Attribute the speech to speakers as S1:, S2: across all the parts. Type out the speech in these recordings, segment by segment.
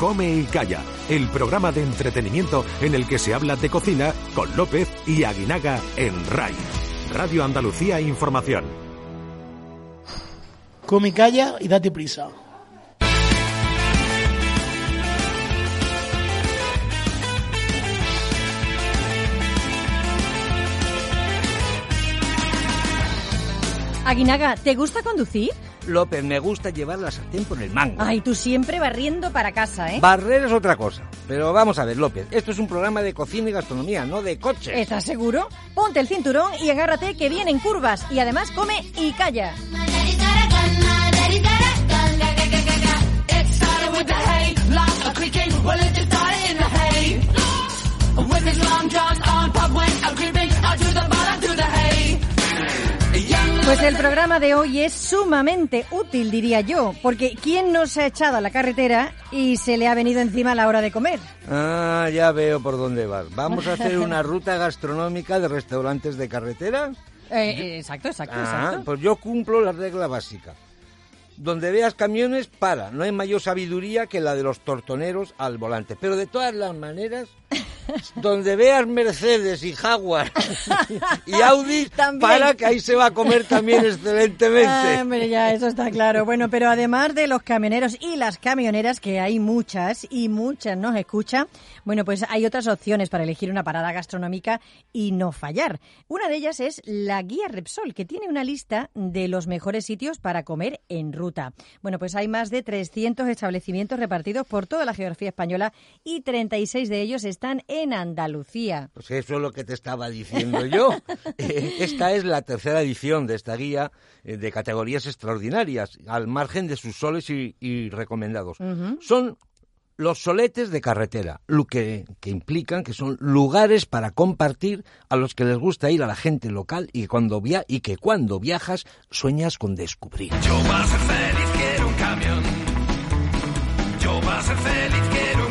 S1: Come y Calla, el programa de entretenimiento en el que se habla de cocina con López y Aguinaga en RAI. Radio Andalucía Información.
S2: Come y calla y date prisa.
S3: Aguinaga, ¿te gusta conducir?
S4: López, me gusta llevar la sartén por el mango.
S3: Ay, tú siempre barriendo para casa, ¿eh?
S4: Barrer es otra cosa. Pero vamos a ver, López, esto es un programa de cocina y gastronomía, no de coches.
S3: ¿Estás seguro? Ponte el cinturón y agárrate que vienen curvas. Y además come y calla. Pues el programa de hoy es sumamente útil, diría yo, porque ¿quién no se ha echado a la carretera y se le ha venido encima a la hora de comer?
S4: Ah, ya veo por dónde vas. ¿Vamos a hacer una ruta gastronómica de restaurantes de carretera?
S3: Eh, eh, exacto, exacto,
S4: Ah,
S3: exacto.
S4: pues yo cumplo la regla básica. Donde veas camiones, para. No hay mayor sabiduría que la de los tortoneros al volante. Pero de todas las maneras, donde veas Mercedes y Jaguar y Audi,
S3: También.
S4: para que ahí se va a comer también excelentemente.
S3: Ah, hombre, ya, eso está claro. Bueno, pero además de los camioneros y las camioneras, que hay muchas y muchas nos escuchan, bueno, pues hay otras opciones para elegir una parada gastronómica y no fallar. Una de ellas es la guía Repsol, que tiene una lista de los mejores sitios para comer en ruta. Bueno, pues hay más de 300 establecimientos repartidos por toda la geografía española y 36 de ellos están en Andalucía.
S4: Pues eso es lo que te estaba diciendo yo. Eh, esta es la tercera edición de esta guía eh, de categorías extraordinarias, al margen de sus soles y, y recomendados. Son los soletes de carretera, lo que, que implican que son lugares para compartir a los que les gusta ir a la gente local y, cuando via y que cuando viajas sueñas con descubrir.
S5: Yo para ser feliz quiero un camión. Yo para ser feliz quiero un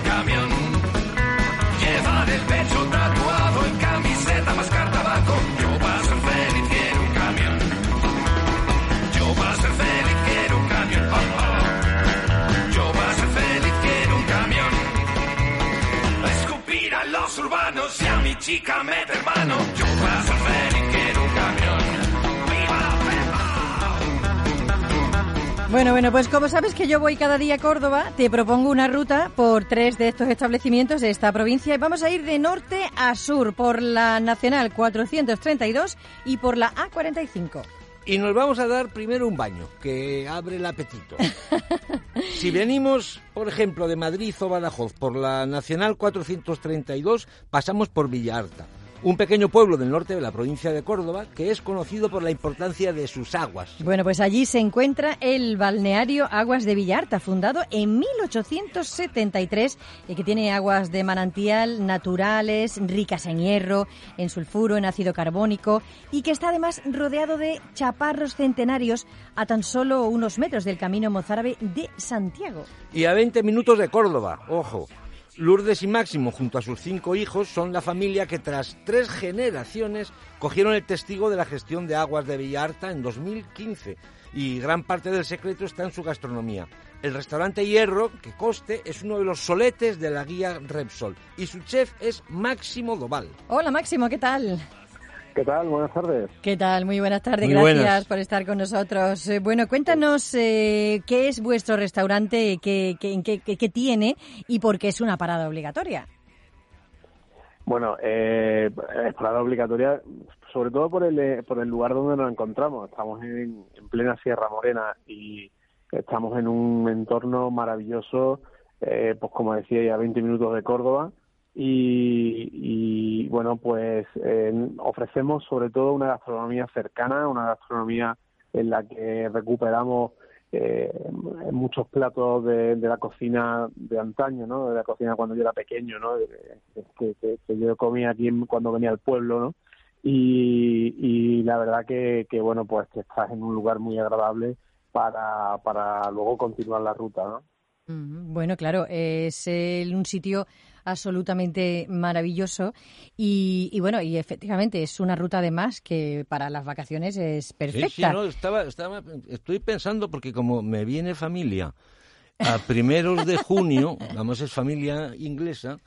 S5: pecho tatuado en camiseta, mascar tabaco. Yo para ser feliz quiero un camión. Yo para ser feliz quiero un camión. Ah, ah. Yo para ser feliz quiero un camión. Escupir a los urbanos y a mi chica meter mano.
S3: Bueno, bueno, pues como sabes que yo voy cada día a Córdoba, te propongo una ruta por tres de estos establecimientos de esta provincia y vamos a ir de norte a sur por la Nacional 432 y por la A45.
S4: Y nos vamos a dar primero un baño, que abre el apetito. Si venimos, por ejemplo, de Madrid o Badajoz por la Nacional 432, pasamos por Villarta, un pequeño pueblo del norte de la provincia de Córdoba que es conocido por la importancia de sus aguas.
S3: Bueno, pues allí se encuentra el balneario Aguas de Villarta, fundado en 1873 y que tiene aguas de manantial naturales, ricas en hierro, en sulfuro, en ácido carbónico y que está además rodeado de chaparros centenarios a tan solo unos metros del camino mozárabe de Santiago.
S4: Y a 20 minutos de Córdoba, ojo. Lourdes y Máximo, junto a sus cinco hijos, son la familia que tras tres generaciones cogieron el testigo de la gestión de aguas de Villarta en 2015. Y gran parte del secreto está en su gastronomía. El restaurante Hierro, que coste, es uno de los soletes de la guía Repsol. Y su chef es Máximo Doval.
S3: Hola Máximo, ¿qué tal?
S6: ¿Qué tal? Buenas tardes.
S3: ¿Qué tal? Muy buenas tardes,
S4: Muy
S3: gracias
S4: buenas.
S3: por estar con nosotros. Eh, bueno, cuéntanos eh, qué es vuestro restaurante, qué, qué, qué- qué- qué tiene y por qué es una parada obligatoria.
S6: Bueno, eh, es parada obligatoria, sobre todo por el, eh, por el lugar donde nos encontramos. Estamos en, en plena Sierra Morena y estamos en un entorno maravilloso, eh, pues como decía, ya 20 minutos de Córdoba. Y, bueno, pues eh, ofrecemos sobre todo una gastronomía cercana, una gastronomía en la que recuperamos eh, muchos platos de, la cocina de antaño, ¿no? De la cocina cuando yo era pequeño, ¿no? Que, yo comía aquí cuando venía al pueblo, ¿no? Y, y la verdad que, que, bueno, pues que estás en un lugar muy agradable para, para luego continuar la ruta, ¿no?
S3: Ujú, Bueno, claro, es un sitio absolutamente maravilloso y, y bueno, y efectivamente es una ruta además que para las vacaciones es perfecta.
S4: Sí, sí, no, estaba, estaba, estoy pensando porque como me viene familia a primeros de junio, vamos, es familia inglesa,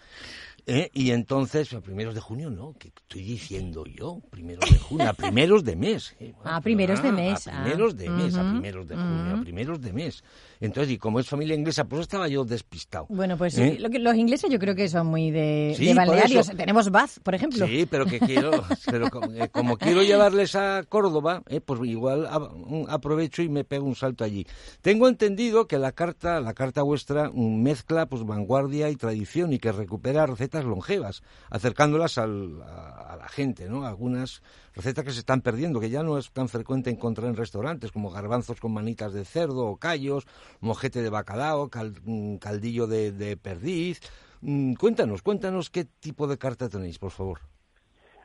S4: ¿eh? y entonces, a primeros de junio, no, ¿qué estoy diciendo yo? Primeros de junio, a primeros de mes. ¿eh?
S3: Ah, primeros de mes,
S4: A primeros
S3: ah.
S4: de mes, a primeros de junio, a primeros de mes. Entonces, y como es familia inglesa, pues estaba yo despistado.
S3: Bueno, pues
S4: ¿Eh?
S3: lo que- los ingleses yo creo que son muy de,
S4: Sí,
S3: de
S4: por
S3: balnearios. Tenemos Bath, por ejemplo.
S4: Sí, pero que quiero, pero como, eh, como quiero llevarles a Córdoba, eh, pues igual a- un- aprovecho y me pego un salto allí. Tengo entendido que la carta, la carta vuestra mm, mezcla pues vanguardia y tradición y que recupera recetas longevas, acercándolas al- a, a la gente, ¿no? Algunas recetas que se están perdiendo, que ya no es tan frecuente encontrar en restaurantes, como garbanzos con manitas de cerdo o callos, mojete de bacalao, cal- mm, caldillo de, de perdiz. Mm, Cuéntanos, cuéntanos qué tipo de carta tenéis, por favor.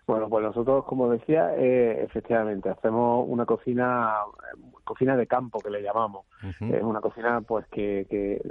S6: Bueno, pues nosotros, como decía, eh, efectivamente, hacemos una cocina, cocina de campo que le llamamos. Es una cocina pues que, que,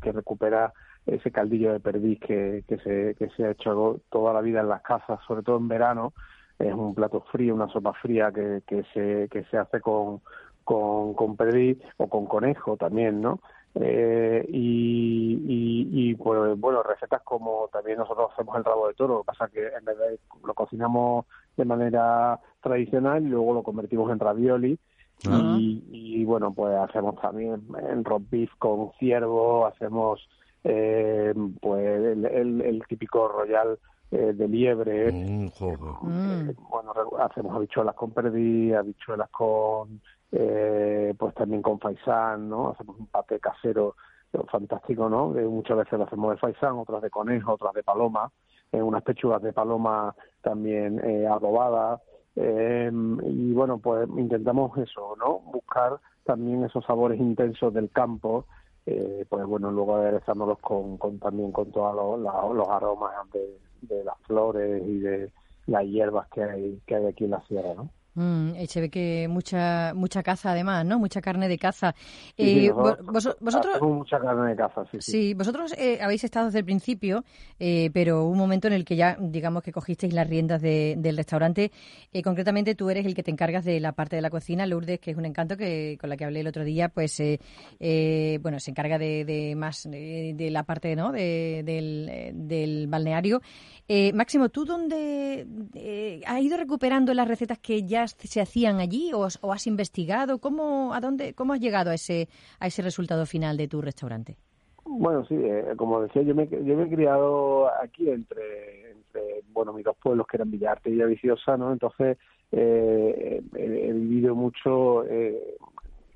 S6: que recupera ese caldillo de perdiz que, que, se, que se ha hecho toda la vida en las casas, sobre todo en verano. Es un plato frío, una sopa fría que, que, se, que se hace con, con, con perdiz o con conejo también, ¿no? Eh, y, y, y, pues bueno, recetas como también nosotros hacemos el rabo de toro, lo que pasa que en vez de lo cocinamos de manera tradicional y luego lo convertimos en ravioli
S4: Ah.
S6: y, y, bueno, pues hacemos también en roast beef con ciervo, hacemos eh, pues el, el- el típico royal eh, de liebre,
S4: Mm, joder.
S3: Mm.
S6: eh, bueno, re- hacemos habichuelas con perdiz, habichuelas con, eh, pues también con faisán, ¿no? Hacemos un paté casero eh, fantástico, ¿no? Que muchas veces lo hacemos de faisán, otras de conejo, otras de paloma, eh, unas pechugas de paloma también eh, adobadas, eh, y bueno, pues intentamos eso, ¿no? Buscar también esos sabores intensos del campo, eh, pues bueno, luego aderezándolos con, con también con todos los, aromas de, de las flores y de las hierbas que hay que hay aquí en la sierra, ¿no?
S3: Mm, y se ve que mucha mucha caza además, ¿no? Mucha carne de caza.
S6: Sí, sí,
S3: Eh,
S6: nosotros
S3: vos- vosotros
S6: hacemos mucha carne de caza, sí, sí.
S3: Sí, vosotros eh, habéis estado desde el principio, eh, pero hubo un momento en el que ya, digamos que cogisteis las riendas de- del restaurante. Eh, concretamente, tú eres el que te encargas de la parte de la cocina, Lourdes, que es un encanto que con la que hablé el otro día, pues, eh, eh, bueno, se encarga de, de más eh, de la parte, ¿no? De- del, eh, del balneario. Eh, Máximo, ¿tú dónde eh, has ido recuperando las recetas que ya se hacían allí o, has- investigado? ¿Cómo, a dónde, ¿Cómo has llegado a ese, a ese resultado final de tu restaurante?
S6: Bueno, sí, eh, como decía, yo me, yo me he criado aquí entre, bueno, mis dos pueblos que eran Villarte y Villaviciosa, ¿no? Entonces, eh, he, vivido mucho eh,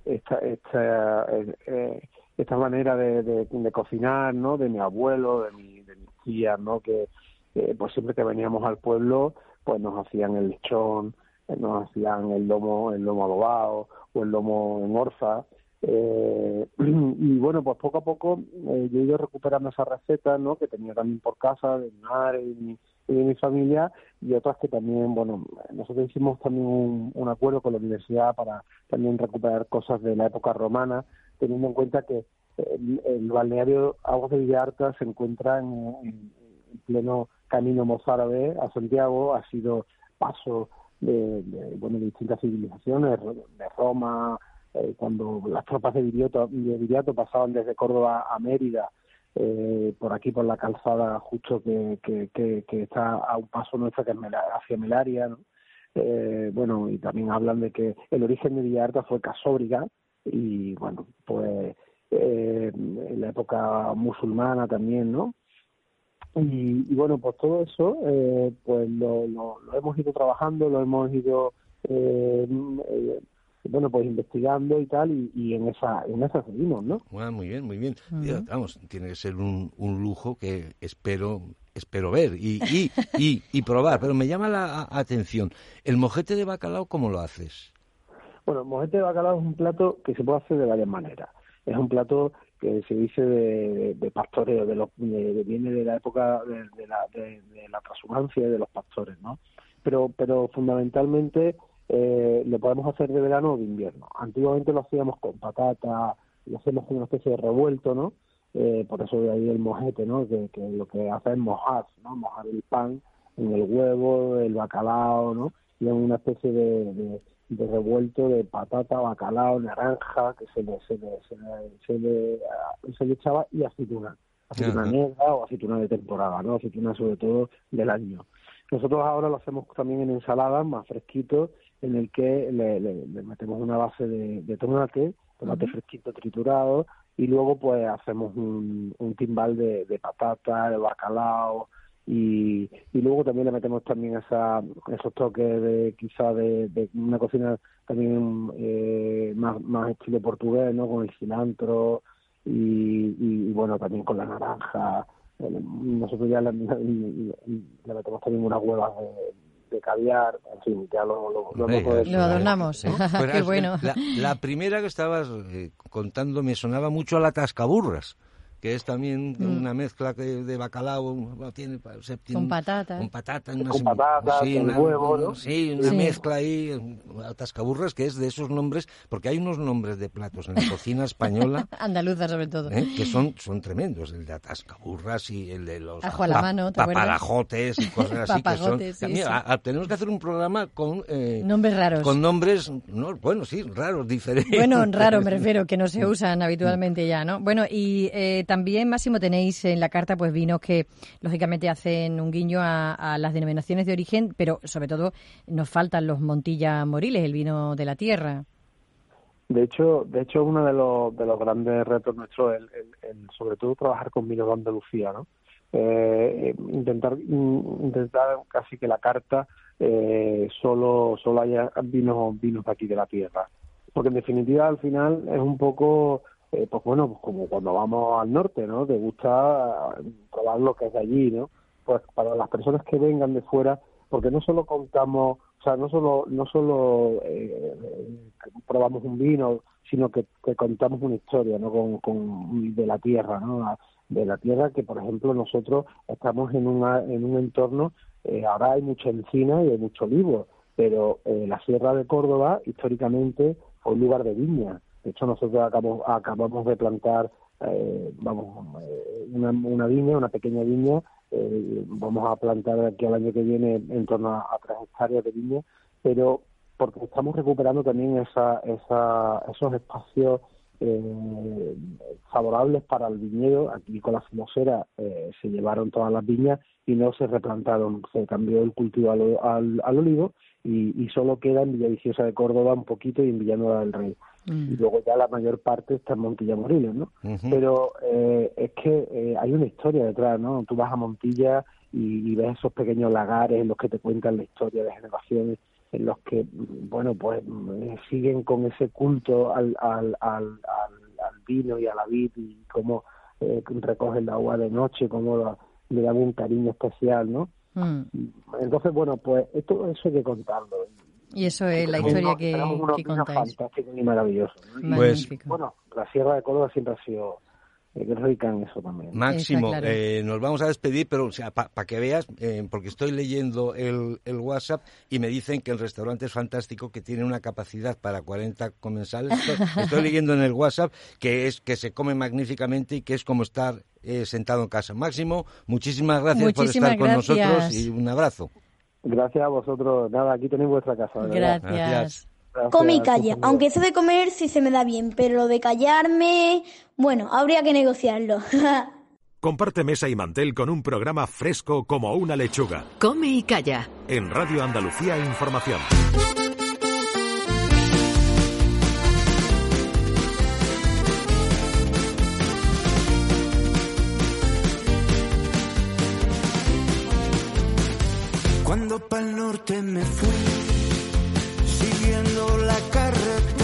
S6: esta, esta, eh, eh, esta manera de, cocinar, ¿no? De mi abuelo, de, mi, de mis tías, ¿no? Que, eh, pues siempre que veníamos al pueblo, pues nos hacían el lechón, nos hacían el lomo, el lomo adobado o el lomo en orza, eh, y bueno, pues poco a poco eh, yo he ido recuperando esas recetas, ¿no? Que tenía también por casa, de mi madre y, de mi familia, y otras que también, bueno, nosotros hicimos también un, acuerdo con la universidad para también recuperar cosas de la época romana, teniendo en cuenta que el, el balneario Aguas de Villarta se encuentra en, en- en pleno camino mozárabe a Santiago, ha sido paso de, de, bueno, de distintas civilizaciones, de Roma, eh, cuando las tropas de Viriato, de Viriato pasaban desde Córdoba a Mérida, eh, por aquí por la calzada justo que, que, que, que está a un paso nuestro que es hacia Melaria, ¿no? Eh, bueno, y también hablan de que el origen de Villarta fue Casóbriga y bueno, pues eh, en la época musulmana también, ¿no? Y, y bueno, pues todo eso, eh, pues lo, lo, lo hemos ido trabajando, lo hemos ido, eh, eh, bueno, pues investigando y tal, y, y en esa en esa seguimos, ¿no?
S4: Bueno, muy bien, muy bien. Vamos, tiene que ser un, un lujo que espero espero ver y, y, y, y probar. Pero me llama la atención. ¿El mojete de bacalao cómo lo haces?
S6: Bueno, el mojete de bacalao es un plato que se puede hacer de varias maneras. Es un plato que se dice de, de- pastoreo, de los, de- viene de la época de, la, de, transhumancia y de los pastores, ¿no? Pero, pero fundamentalmente eh, lo podemos hacer de verano o de invierno. Antiguamente lo hacíamos con patata, lo hacemos con una especie de revuelto, ¿no? Eh, por eso de ahí el mojete, ¿no? Que, que lo que hace es mojar, ¿no? Mojar el pan en el huevo, el bacalao, ¿no? Y en una especie de, de, revuelto de patata, bacalao, naranja, que se le, se le, se le, se le, ah, se le echaba y aceituna, aceituna negra o aceituna de temporada, ¿no? Aceituna sobre todo del año. Nosotros ahora lo hacemos también en ensaladas, más fresquito, en el que le, le- le metemos una base de, de tomate, tomate fresquito triturado, y luego pues hacemos un, un timbal de, de patata, de bacalao, y, y luego también le metemos también esa, esos toques de quizá de, de una cocina también eh, más, más estilo portugués, ¿no? Con el cilantro y, y, bueno, también con la naranja. Eh, Nosotros ya le, metemos también unas huevas de, de caviar, en fin, ya lo, lo, lo hemos
S4: Hombre,
S6: hecho.
S3: Lo adornamos. Qué bueno.
S4: La, la primera que estabas eh, contando me sonaba mucho a la tascaburras, que es también una mezcla que de bacalao, tiene, pa- o sea, tiene
S3: Mm. Con patata.
S4: Con patata, una
S6: Con patata,
S4: sí,
S6: con
S4: una,
S6: huevo, ¿no?
S4: Sí, una
S3: Sí.
S4: mezcla ahí, eh, atascaburras, que es de esos nombres, porque hay unos nombres de platos en la cocina española
S3: Andaluza, sobre todo.
S4: ¿eh? que son, son tremendos, el de atascaburras y el de los
S3: Ajo a la mano,
S4: paparajotes y cosas así que son.
S3: Sí,
S4: Mira,
S3: sí.
S4: a- a- tenemos que hacer un programa con eh,
S3: Nombres raros.
S4: con nombres, no, bueno, sí, raros, diferentes.
S3: Bueno, raro me refiero, que no se usan habitualmente ya, ¿no? Bueno, y eh, también, Máximo, tenéis en la carta pues vinos que lógicamente hacen un guiño a, a las denominaciones de origen, pero sobre todo nos faltan los Montilla Moriles, el vino de la tierra.
S6: De hecho, de hecho uno de los, de los grandes retos nuestros es el, sobre todo trabajar con vinos de Andalucía, ¿no? Eh, intentar in- intentar casi que la carta eh, solo solo haya vinos vinos de aquí de la tierra, porque en definitiva al final es un poco eh, pues bueno pues como cuando vamos al norte, ¿no? Te gusta eh, probar lo que es de allí, ¿no? Pues para las personas que vengan de fuera, porque no solo contamos o sea, no solo, no solo eh, probamos un vino, sino que, que contamos una historia, ¿no? Con, con- de la tierra, ¿no? De la tierra que, por ejemplo, nosotros estamos en, una, en un entorno, eh, ahora hay mucha encina y hay mucho olivo, pero eh, la Sierra de Córdoba históricamente fue un lugar de viña. De hecho, nosotros acabamos, acabamos de plantar, eh, vamos, eh, una, una viña, una pequeña viña, eh, vamos a plantar aquí al año que viene en torno a, tres hectáreas de viña, pero porque estamos recuperando también esa, esa, esos espacios eh, favorables para el viñedo. Aquí con la filosera eh, se llevaron todas las viñas y no se replantaron, se cambió el cultivo al, al, olivo y, y solo queda en Villaviciosa de Córdoba un poquito y en Villanueva del Rey. Y luego ya la mayor parte está en Montilla Moriles, ¿no? Pero eh, es que eh, hay una historia detrás, ¿no? Tú vas a Montilla y, y ves esos pequeños lagares en los que te cuentan la historia de generaciones, en los que, mm, bueno, pues mm, siguen con ese culto al, al, al, al, al vino y a la vid y cómo eh, recogen la agua de noche, cómo la- le dan un cariño especial, ¿no?
S3: Mm.
S6: Entonces, bueno, pues esto eso hay que contarlo.
S3: Y eso es la historia que,
S6: unos
S3: que contáis.
S6: fantásticos y maravillosos. ¿no? Y,
S4: Pues-
S6: bueno, la Sierra de Córdoba siempre ha sido eh, rica en eso también.
S4: Máximo,
S3: claro.
S4: eh, nos vamos a despedir, pero o sea, para que veas, eh, porque estoy leyendo el, el WhatsApp y me dicen que el restaurante es fantástico, que tiene una capacidad para 40 comensales. Estoy, estoy leyendo en el WhatsApp que es que se come magníficamente y que es como estar eh, sentado en casa. Máximo, muchísimas gracias
S3: Muchísimas
S4: por estar con nosotros y un abrazo.
S6: Gracias a vosotros. Nada, aquí tenéis vuestra casa.
S3: Gracias.
S4: Gracias.
S6: Gracias,
S7: Come y calla. Aunque eso de comer sí se me da bien, pero lo de callarme, bueno, habría que negociarlo.
S1: Comparte mesa y mantel con un programa fresco como una lechuga.
S8: Come y calla.
S1: En Radio Andalucía Información.
S5: Pa'l norte me fui, siguiendo la carretera.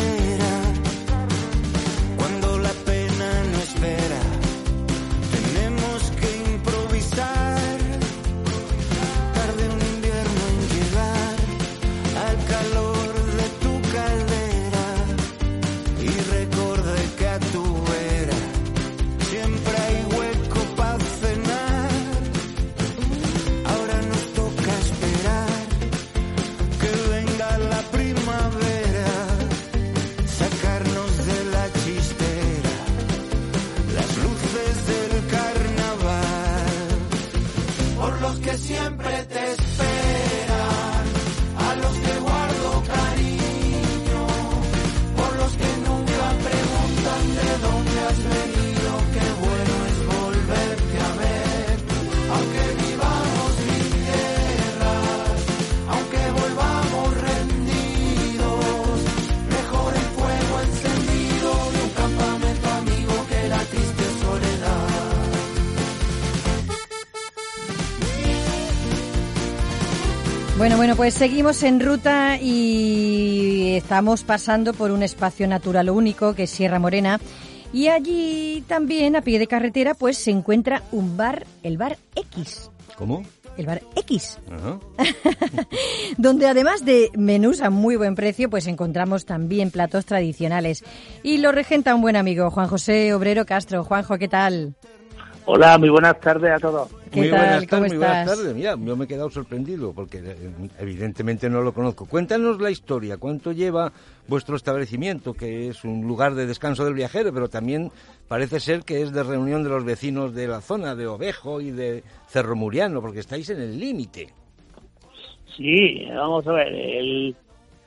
S3: Bueno, pues seguimos en ruta y estamos pasando por un espacio natural único que es Sierra Morena. Y allí también, a pie de carretera, pues se encuentra un bar, el bar X.
S4: ¿Cómo?
S3: El bar X,
S4: Ajá.
S3: donde además de menús a muy buen precio, pues encontramos también platos tradicionales. Y lo regenta un buen amigo, Juan José Obrero Castro. Juanjo, ¿qué tal?
S8: Hola, muy buenas tardes a todos.
S3: ¿Qué
S4: muy
S3: tal?
S4: buenas
S3: ¿Cómo
S4: tardes, muy buenas tardes. Mira, yo me he quedado sorprendido porque eh, evidentemente no lo conozco. Cuéntanos la historia, cuánto lleva vuestro establecimiento, que es un lugar de descanso del viajero, pero también parece ser que es de reunión de los vecinos de la zona de Ovejo y de Cerro Muriano, porque estáis en el límite.
S8: Sí, vamos a ver, el,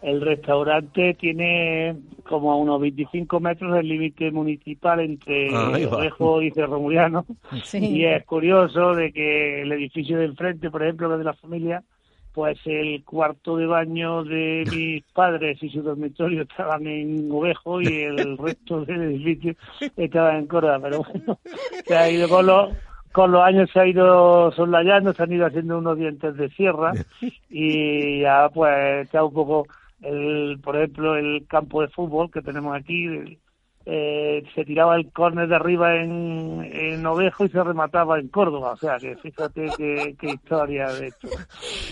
S8: el restaurante tiene como a unos 25 metros del límite municipal entre. Ovejo y Cerro Muriano.
S3: Sí.
S8: Y es curioso de que el edificio de enfrente, por ejemplo, que es de la familia, pues el cuarto de baño de mis padres y su dormitorio estaban en Ovejo y el resto del edificio estaba en Córdoba. Pero bueno, se ha ido con los, con los años se ha ido soslayando, se han ido haciendo unos dientes de sierra y ya pues está un poco, el, por ejemplo, el campo de fútbol que tenemos aquí, el- eh, se tiraba el córner de arriba en, en Ovejo y se remataba en Córdoba. O sea, que fíjate qué, qué historia de hecho.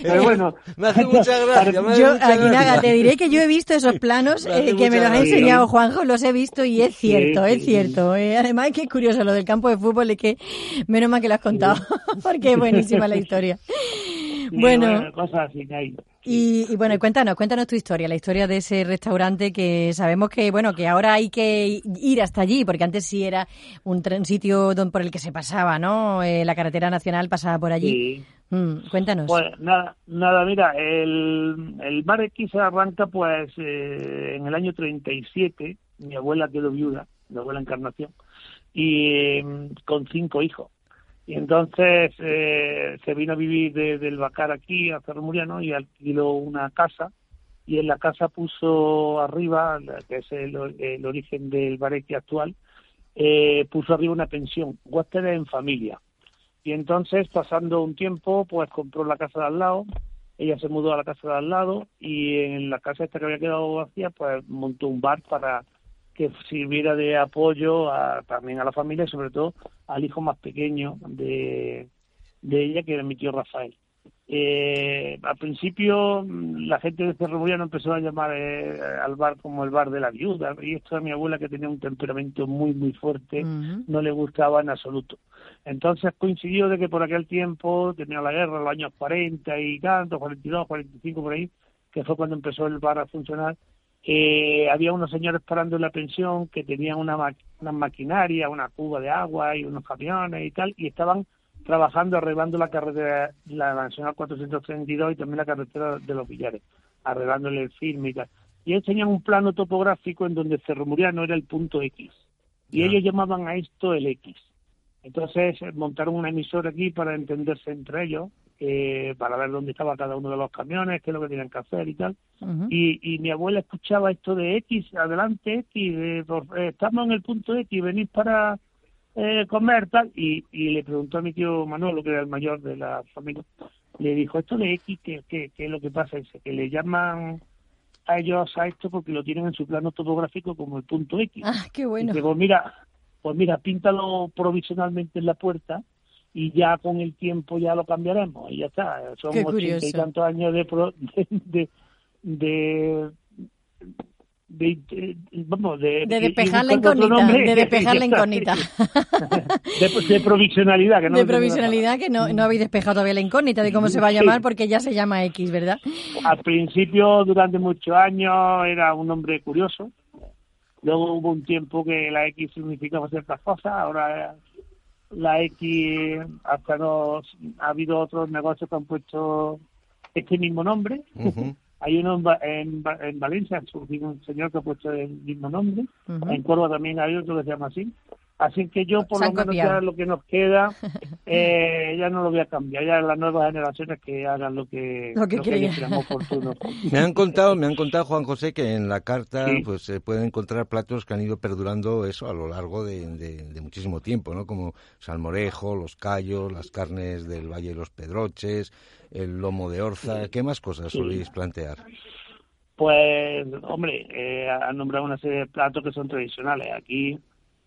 S8: Pero bueno,
S4: Me hace mucha gracia. me hace
S3: Yo,
S4: mucha
S3: Aguinaga,
S4: gracia.
S3: te diré que yo he visto esos planos eh, que me los ha
S4: gracia.
S3: enseñado Juanjo, los he visto y es cierto,
S8: sí,
S3: es
S8: sí.
S3: cierto. Eh, además, que es curioso lo del campo de fútbol, es que menos mal que lo has contado, porque es buenísima la historia.
S8: sí,
S3: Bueno,
S8: cosas así que hay.
S3: Y, y bueno, cuéntanos, cuéntanos tu historia, la historia de ese restaurante que sabemos que, bueno, que ahora hay que ir hasta allí, porque antes sí era un, tren- sitio don- por el que se pasaba, ¿no? Eh, la carretera nacional pasaba por allí.
S8: Sí.
S3: Mm, cuéntanos.
S8: Pues nada, nada mira, el, el Bar X arranca pues eh, en el año 37, mi abuela quedó viuda, mi abuela Encarnación, y mm, con cinco hijos. Y entonces eh, se vino a vivir de- del Bacar aquí a Cerro Muriano y alquiló una casa y en la casa puso arriba, que es el, el origen del Bar X actual, eh, puso arriba una pensión, huéspedes en familia. Y entonces, pasando un tiempo, pues compró la casa de al lado, ella se mudó a la casa de al lado y en la casa esta que había quedado vacía, pues montó un bar para que sirviera de apoyo a- también a la familia y sobre todo al hijo más pequeño de, de ella, que era mi tío Rafael. Eh, al principio mm, la gente de Cerro Muriano empezó a llamar eh, al bar como el bar de la viuda y esto a mi abuela que tenía un temperamento muy muy fuerte no le gustaba en absoluto. Entonces coincidió de que por aquel tiempo tenía la guerra, los años 40 y tanto, 42, 45 por ahí, que fue cuando empezó el bar a funcionar, eh, había unos señores parando en la pensión que tenían una, ma- una maquinaria, una cuba de agua y unos camiones y tal, y estaban trabajando arreglando la carretera, la Nacional 432 y también la carretera de los Villares, arreglándole el firme y tal. Y ellos tenían un plano topográfico en donde Cerro Muriano era el punto X. Y ellos llamaban a esto el X. Entonces montaron una emisora aquí para entenderse entre ellos, eh, para ver dónde estaba cada uno de los camiones, qué es lo que tenían que hacer y tal. Y, y mi abuela escuchaba esto de X, adelante X, de, eh, estamos en el punto X, venís para eh, comer tal. Y, y le preguntó a mi tío Manolo, que era el mayor de la familia, le dijo, esto de X, ¿qué, qué, qué es lo que pasa? Dice, que le llaman a ellos a esto porque lo tienen en su plano topográfico como el punto X.
S3: Ah, qué bueno.
S8: Dice, pues mira, pues mira, píntalo provisionalmente en la puerta y ya con el tiempo ya lo cambiaremos y ya está. Son ochenta y tantos años de, pro- de, de, de, de- de- vamos, de,
S3: De despejar la incógnita, de despejar la incógnita.
S8: de, de provisionalidad, que no
S3: de provisionalidad que no, no habéis despejado todavía la incógnita de cómo se va a
S8: Sí.
S3: llamar porque ya se llama X, ¿verdad?
S8: Al principio, durante muchos años, era un nombre curioso. Luego hubo un tiempo que la X significaba ciertas cosas. Ahora la X, hasta nos, ha habido otros negocios que han puesto este mismo nombre. Hay uno en, Va- en, Va- en Valencia, ha surgido un señor que ha puesto el mismo nombre. En Córdoba también hay otro que se llama así. Así que yo, por lo menos,
S3: copiado.
S8: ya lo que nos queda, eh, ya no lo voy a cambiar. Ya las nuevas generaciones que hagan lo que,
S3: Lo que crean
S8: oportuno.
S4: Me han contado, me han contado Juan José que en la carta
S8: Sí.
S4: pues se pueden encontrar platos que han ido perdurando eso a lo largo de, de- de muchísimo tiempo, ¿no? Como salmorejo, los callos, las carnes del Valle de los Pedroches, el lomo de orza. ¿Qué más cosas
S8: Sí.
S4: soléis plantear?
S8: Pues, hombre, eh, han nombrado una serie de platos que son tradicionales. Aquí,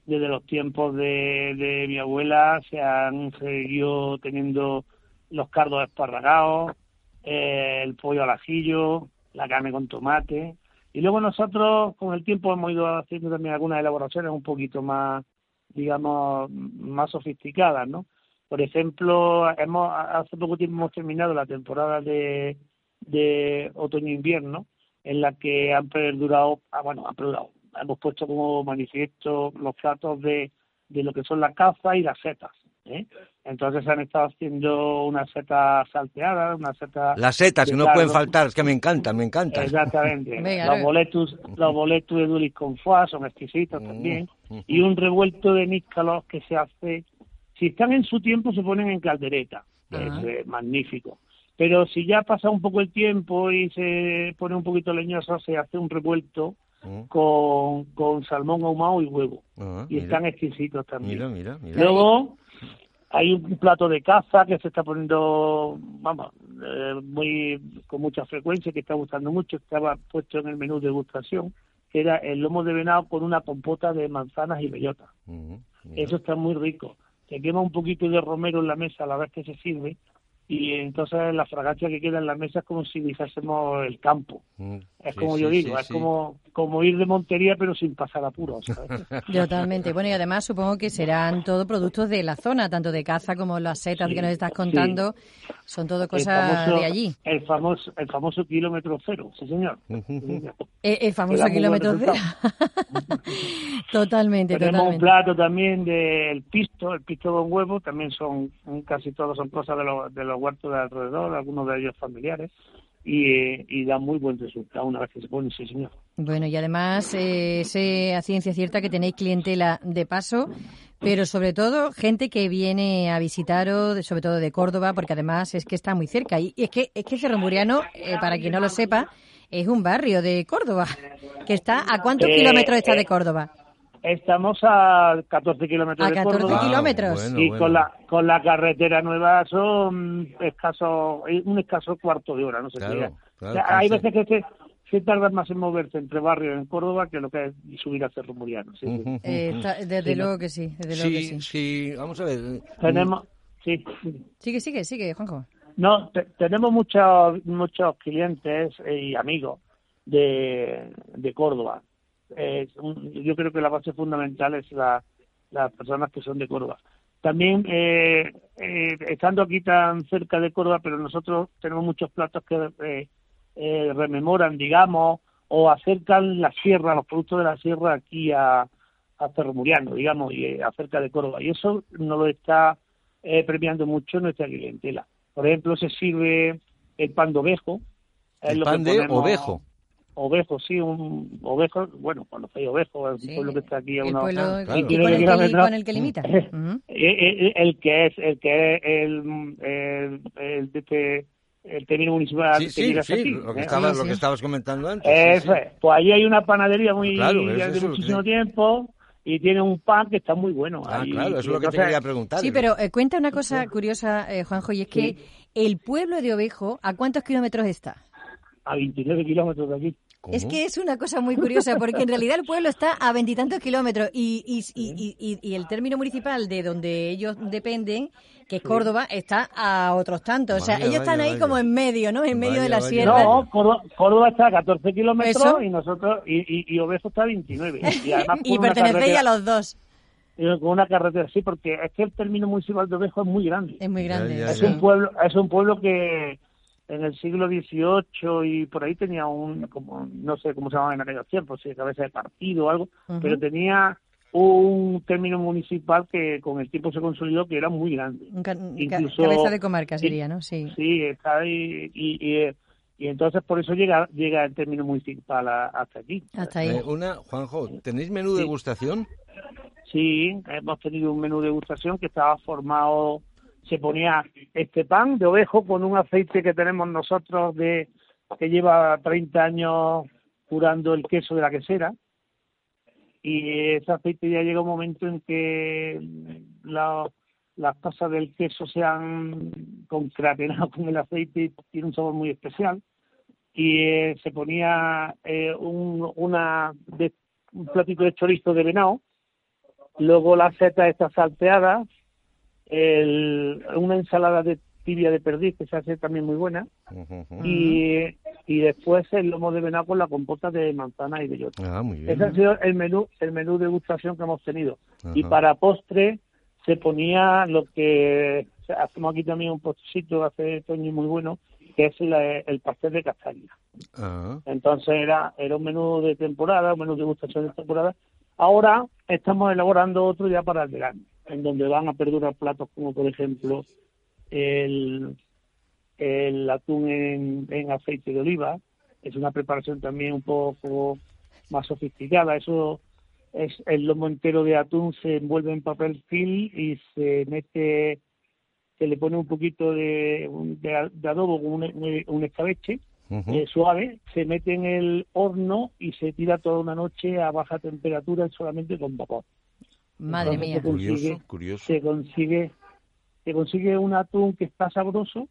S8: desde los tiempos de, de mi abuela, se han seguido teniendo los cardos esparragados, eh, el pollo al ajillo, la carne con tomate. Y luego nosotros, con el tiempo, hemos ido haciendo también algunas elaboraciones un poquito más, digamos, más sofisticadas, ¿no? Por ejemplo, hemos hace poco tiempo hemos terminado la temporada de, de otoño-invierno, en la que han perdurado, ah, bueno, han perdurado, hemos puesto como manifiesto los platos de, de lo que son la caza y las setas. ¿eh? Entonces han estado haciendo unas setas salteadas, unas setas...
S4: Las setas, que no pueden faltar, es que me encantan, me encantan.
S8: Exactamente.
S3: Venga,
S8: los boletus, los boletus de Dulis con foie son exquisitos
S4: Mm,
S8: también. Y un revuelto de níscalos que se hace, si están en su tiempo se ponen en caldereta,
S3: Ah.
S8: es eh, magnífico. Pero si ya pasa un poco el tiempo y se pone un poquito leñoso, se hace un revuelto Con, con salmón ahumado y huevo.
S4: Ah,
S8: Y
S4: mira,
S8: están exquisitos también.
S4: mira, mira, mira.
S8: Luego hay un plato de caza que se está poniendo, vamos, eh, muy con mucha frecuencia, que está gustando mucho, estaba puesto en el menú de degustación, que era el lomo de venado con una compota de manzanas y bellotas. Eso está muy rico. Se quema un poquito de romero en la mesa a la vez que se sirve y entonces la fragancia que queda en la mesa es como si dijésemos el campo.
S4: Mm,
S8: Es
S4: sí,
S8: como
S4: sí,
S8: yo digo,
S4: sí,
S8: es
S4: sí.
S8: como, como ir de Montería pero sin pasar apuros. ¿sabes?
S3: Totalmente. Bueno, y además supongo que serán todo productos de la zona, tanto de caza como las setas que nos estás contando. Son todo cosas
S8: famoso-
S3: de allí.
S8: El famoso, el famoso kilómetro cero, sí señor.
S4: Ujú.
S3: El, el famoso kilómetro cero. totalmente,
S8: Tenemos un
S3: totalmente.
S8: plato también del pisto, el pisto con huevo, también son, casi todos son cosas de los, de los huertos de alrededor, algunos de ellos familiares, y, y da muy buen resultado una vez que se pone, sí señor.
S3: Bueno, y además eh, sé a ciencia cierta que tenéis clientela de paso, pero sobre todo gente que viene a visitaros, sobre todo de Córdoba, porque además es que está muy cerca. Y es que, es que Cerro Muriano, eh, para quien no lo sepa, es un barrio de Córdoba, que está ¿a cuántos
S8: Eh,
S3: kilómetros está de
S8: eh,
S3: Córdoba?
S8: Estamos a 14 kilómetros
S3: A
S8: de
S3: 14
S8: Córdoba.
S3: kilómetros.
S4: bueno,
S8: y
S4: bueno.
S8: con la con la carretera nueva son escaso un escaso cuarto de hora no sé
S4: Claro,
S8: si
S4: claro,
S8: O sea, hay veces que se, se tarda más en moverse entre barrios en Córdoba que lo que es subir a Cerro Muriano sí, sí.
S3: Eh, está- desde
S8: Sí,
S3: luego que sí, desde luego que
S4: Sí,
S3: sí.
S4: sí, vamos a ver.
S8: tenemos sí, sí.
S3: Sigue, sigue, sigue, Juanjo.
S8: no te- tenemos muchos muchos clientes y amigos de, de Córdoba Eh, un- yo creo que la base fundamental es la, las personas que son de Córdoba también eh, eh, estando aquí tan cerca de Córdoba, pero nosotros tenemos muchos platos que eh, eh, rememoran, digamos, o acercan la sierra, los productos de la sierra aquí a, a Cerro Muriano, digamos, y eh, acerca de Córdoba. Y eso nos lo está eh, premiando mucho nuestra clientela. Por ejemplo, se sirve el pan de ovejo. es
S4: El pan de
S8: ponemos-
S4: ovejo.
S8: Ovejo, sí, un ovejo, bueno, cuando hay ovejo, es un
S3: Sí,
S8: pueblo que está aquí a
S3: el
S8: unos
S3: pueblo
S4: claro.
S3: que-
S8: kilómetros
S3: con, el que, li- con el que limita. Ujú.
S8: Eh, eh, el que es el que es el el, el, de este- el término municipal
S4: Sí,
S8: que
S4: sí,
S8: llega
S4: sí,
S8: aquí,
S4: lo que,
S8: ¿eh?
S4: estabas,
S3: Sí,
S4: lo que estabas comentando antes.
S8: Eso es. pues allí hay una panadería muy
S4: Claro, eso
S8: de
S4: es lo
S8: muchísimo
S4: que-
S8: tiempo y tiene un pan que está muy bueno
S4: Ah,
S8: ahí.
S4: claro, eso es lo que te quería preguntar.
S3: Sí, pero eh, cuenta una cosa curiosa, eh, Juanjo, y es que el pueblo de Ovejo, ¿a cuántos kilómetros está?
S8: a 29 kilómetros de aquí
S4: ¿Cómo?
S3: Es que es una cosa muy curiosa, porque en realidad el pueblo está a veintitantos kilómetros y, y, y, y- y el término municipal de donde ellos dependen, que es Córdoba, está a otros tantos. O sea,
S4: Vaya,
S3: ellos están
S4: vaya,
S3: ahí
S4: vaya.
S3: como en medio, ¿no? En medio de la sierra.
S8: no Córdoba, está a 14 kilómetros
S3: Eso.
S8: y nosotros y, y, y Ovejo está a 29 y además
S3: Y pertenecéis a los dos.
S8: con una carretera sí porque es que el término municipal de Ovejo es muy grande
S3: Es muy grande.
S4: Ya, ya,
S8: es un pueblo es un pueblo que en el siglo XVIII y por ahí tenía un como no sé cómo se llamaba en aquellos tiempos si cabeza de partido o algo pero tenía un término municipal que con el tiempo se consolidó que era muy grande
S3: ca-
S8: Incluso-
S3: cabeza de comarca sería, ¿no? Sí.
S8: sí está ahí y, y, y entonces por eso llega llega el término municipal a- hasta aquí
S3: Hasta ahí.
S4: Eh, una, Juanjo, ¿tenéis menú de
S8: Sí.
S4: degustación?
S8: Sí, hemos tenido un menú de degustación que estaba formado, se ponía este pan de ovejo con un aceite que tenemos nosotros de que lleva 30 años curando el queso de la quesera. Y ese aceite ya llega un momento en que la- las pasas del queso se han concratenado con el aceite y tiene un sabor muy especial. Y eh, se ponía eh, un, una de, un platito de chorizo de venado luego la seta está salteada el, una ensalada de tibia de perdiz que se hace también muy buena
S4: Ujú, ujú.
S8: y, y después el lomo de venado con la compota de manzana y bellota.
S4: Ah, muy bien.
S8: Ese ha sido el menú, el menú de degustación que hemos tenido. Y
S4: Ajá.
S8: para postre se ponía lo que hacemos aquí también un postrecito hace Toño muy bueno, que es la- el pastel de castaña.
S4: Ah,
S8: Entonces era, era un menú de temporada, un menú de degustación de temporada. Ahora estamos elaborando otro ya para el verano, en donde van a perdurar platos como por ejemplo el, el atún en, en aceite de oliva. Es una preparación también un poco más sofisticada. Eso es el lomo entero de atún se envuelve en papel film y se mete, se le pone un poquito de, de, de adobo con un, escabeche eh, suave, se mete en el horno y se tira toda una noche a baja temperatura solamente con vapor.
S3: Madre
S8: Entonces
S3: mía.
S8: se consigue,
S4: Curioso, curioso.
S8: se consigue, se consigue un atún que está sabroso,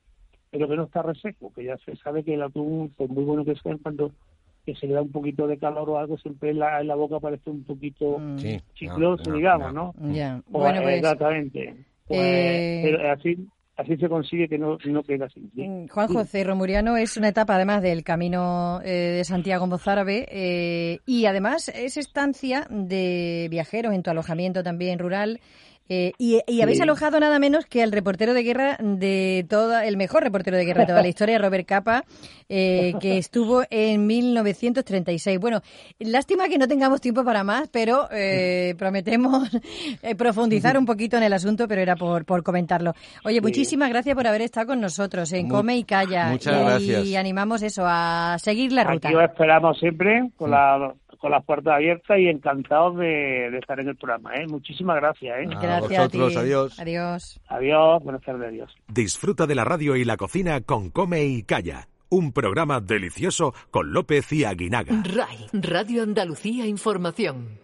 S8: pero que no está reseco, que ya se sabe que el atún, por muy bueno que sea, cuando que se le da un poquito de calor o algo, siempre en la, en la boca parece un poquito
S3: Mm,
S4: Sí.
S8: chicloso,
S4: no, no,
S8: digamos,
S4: no.
S8: ¿no?
S3: Ya.
S8: Pues,
S3: Bueno, pues
S8: exactamente. Pues,
S3: eh,
S8: pero así, así se consigue que no, no quede así. ¿sí?
S3: Mm, Juan José Romuriano es una etapa además del camino eh, de Santiago Mozárabe eh, y además es estancia de viajeros en tu alojamiento también rural. Eh, y, y habéis
S8: Sí.
S3: alojado nada menos que al reportero de guerra de toda, el mejor reportero de guerra de toda la historia, Robert Capa, eh, que estuvo en 1936. Bueno, lástima que no tengamos tiempo para más, pero eh, prometemos eh, profundizar un poquito en el asunto, pero era por, por comentarlo. Oye, muchísimas gracias por haber estado con nosotros en Come y Calla.
S4: muchas
S3: y,
S4: gracias.
S3: Y animamos eso, a seguir la ruta.
S8: Aquí os esperamos siempre con, la, con las puertas abiertas y encantados de, de estar en el programa. ¿eh? Muchísimas gracias. ¿eh?
S4: A
S3: Gracias a,
S4: vosotros,
S3: ti.
S4: adiós.
S3: Adiós.
S8: Adiós, buenas tardes, adiós.
S1: Disfruta de la radio y la cocina con Come y Calla. Un programa delicioso con López y Aguinaga.
S9: RAI, Radio Andalucía Información.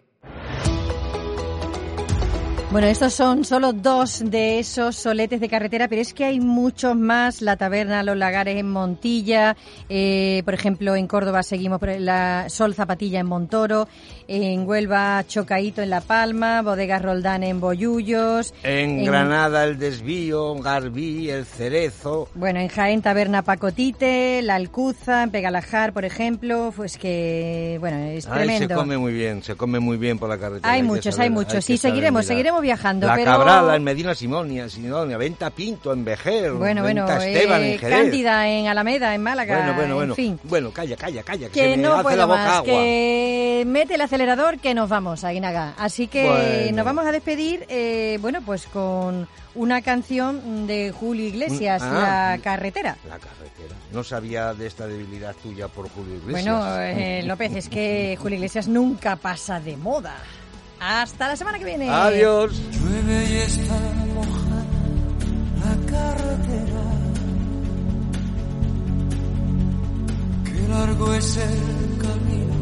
S3: Bueno, estos son solo dos de esos soletes de carretera, pero es que hay muchos más. La taberna Los Lagares en Montilla, eh, por ejemplo, en Córdoba seguimos por la Sol Zapatilla en Montoro, en Huelva Chocaíto en La Palma, Bodegas Roldán en Bollullos.
S4: En Granada el desvío, Garbí, el cerezo.
S3: Bueno, en Jaén Taberna Pacotite, La Alcuza, en Pegalajar, por ejemplo, pues que, bueno, es
S4: Ay, se come muy bien, se come muy bien por la carretera.
S3: Hay muchos,
S4: saber-
S3: hay muchos. Sí, seguiremos,
S4: mirar.
S3: seguiremos viajando.
S4: La
S3: pero...
S4: Cabrala en Medina Simonia, Simonia, Venta Pinto en Vejer,
S3: Bueno, bueno,
S4: Venta Esteban
S3: eh,
S4: en Jerez.
S3: Cándida en Alameda, en Málaga,
S4: Bueno, bueno, bueno.
S3: en fin.
S4: Bueno, calla, calla, calla, que,
S3: Que
S4: se me
S3: no
S4: hace
S3: puedo
S4: la boca
S3: más,
S4: agua.
S3: que mete el acelerador que nos vamos, Aguinaga. Así que
S4: Bueno.
S3: nos vamos a despedir, eh, bueno, pues con una canción de Julio Iglesias,
S4: Un- ah.
S3: La Carretera.
S4: La carretera. No sabía de esta debilidad tuya por Julio Iglesias.
S3: Bueno, eh, López, es que Julio Iglesias nunca pasa de moda. Hasta la semana que viene.
S4: Adiós.
S10: Llueve y está mojada la carretera. Qué largo es el camino,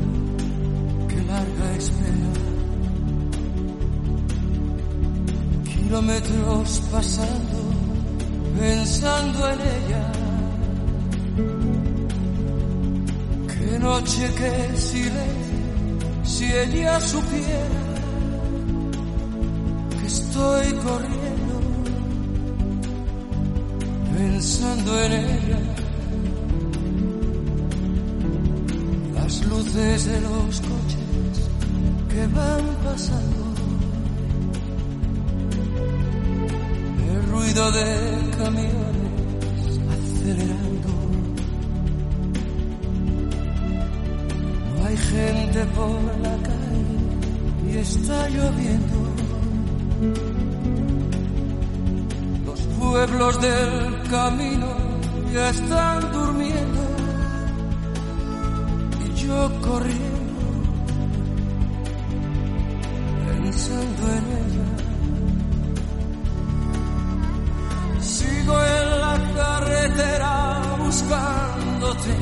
S10: qué larga espera. Kilómetros pasando, pensando en ella. Qué noche, qué silencio, si ella supiera estoy corriendo pensando en ella. Las luces de los coches que van pasando. El ruido de camiones acelerando. No hay gente por la calle y está lloviendo. Los pueblos del camino ya están durmiendo y yo corriendo pensando en ella. Sigo en la carretera buscándote.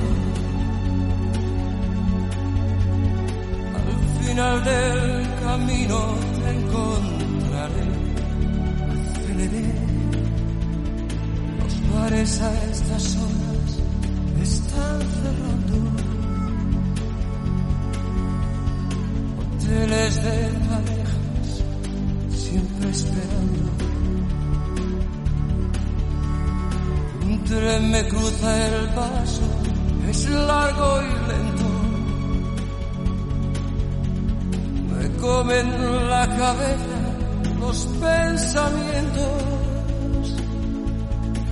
S10: Al final del camino te encontraré. Los bares a estas horas están cerrando. Hoteles de parejas siempre esperando. Un tren me cruza el paso, es largo y lento. Me comen la cabeza los pensamientos,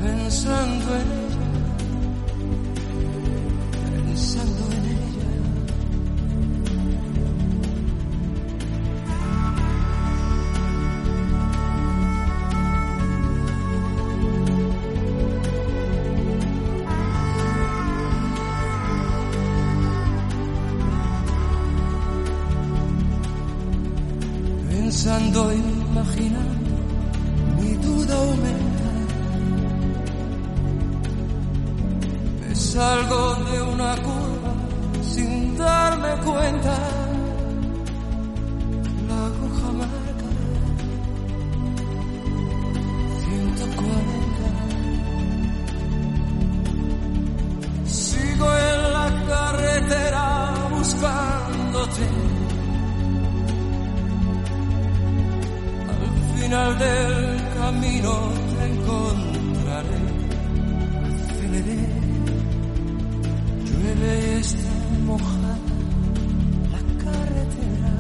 S10: pensando en ella, pensando en. Pensando, imaginando, mi duda aumenta. Me salgo de una curva sin darme cuenta. Final del camino te encontraré. Aceleré, llueve y está mojada la carretera.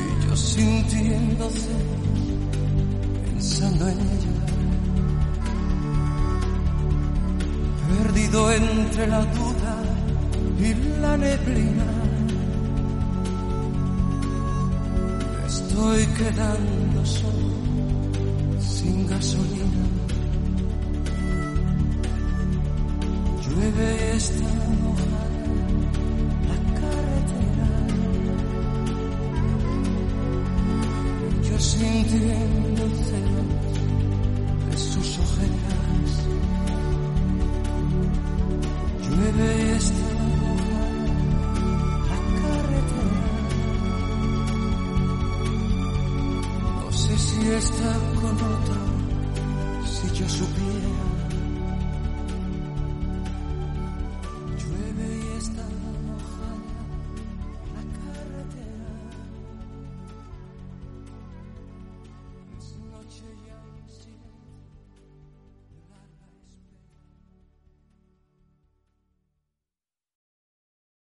S10: Y yo sintiendo celos, pensando en ella. Perdido entre la duda y la neblina. Estoy quedando solo, sin gasolina. Llueve y está mojada la carretera. Yo sintiendo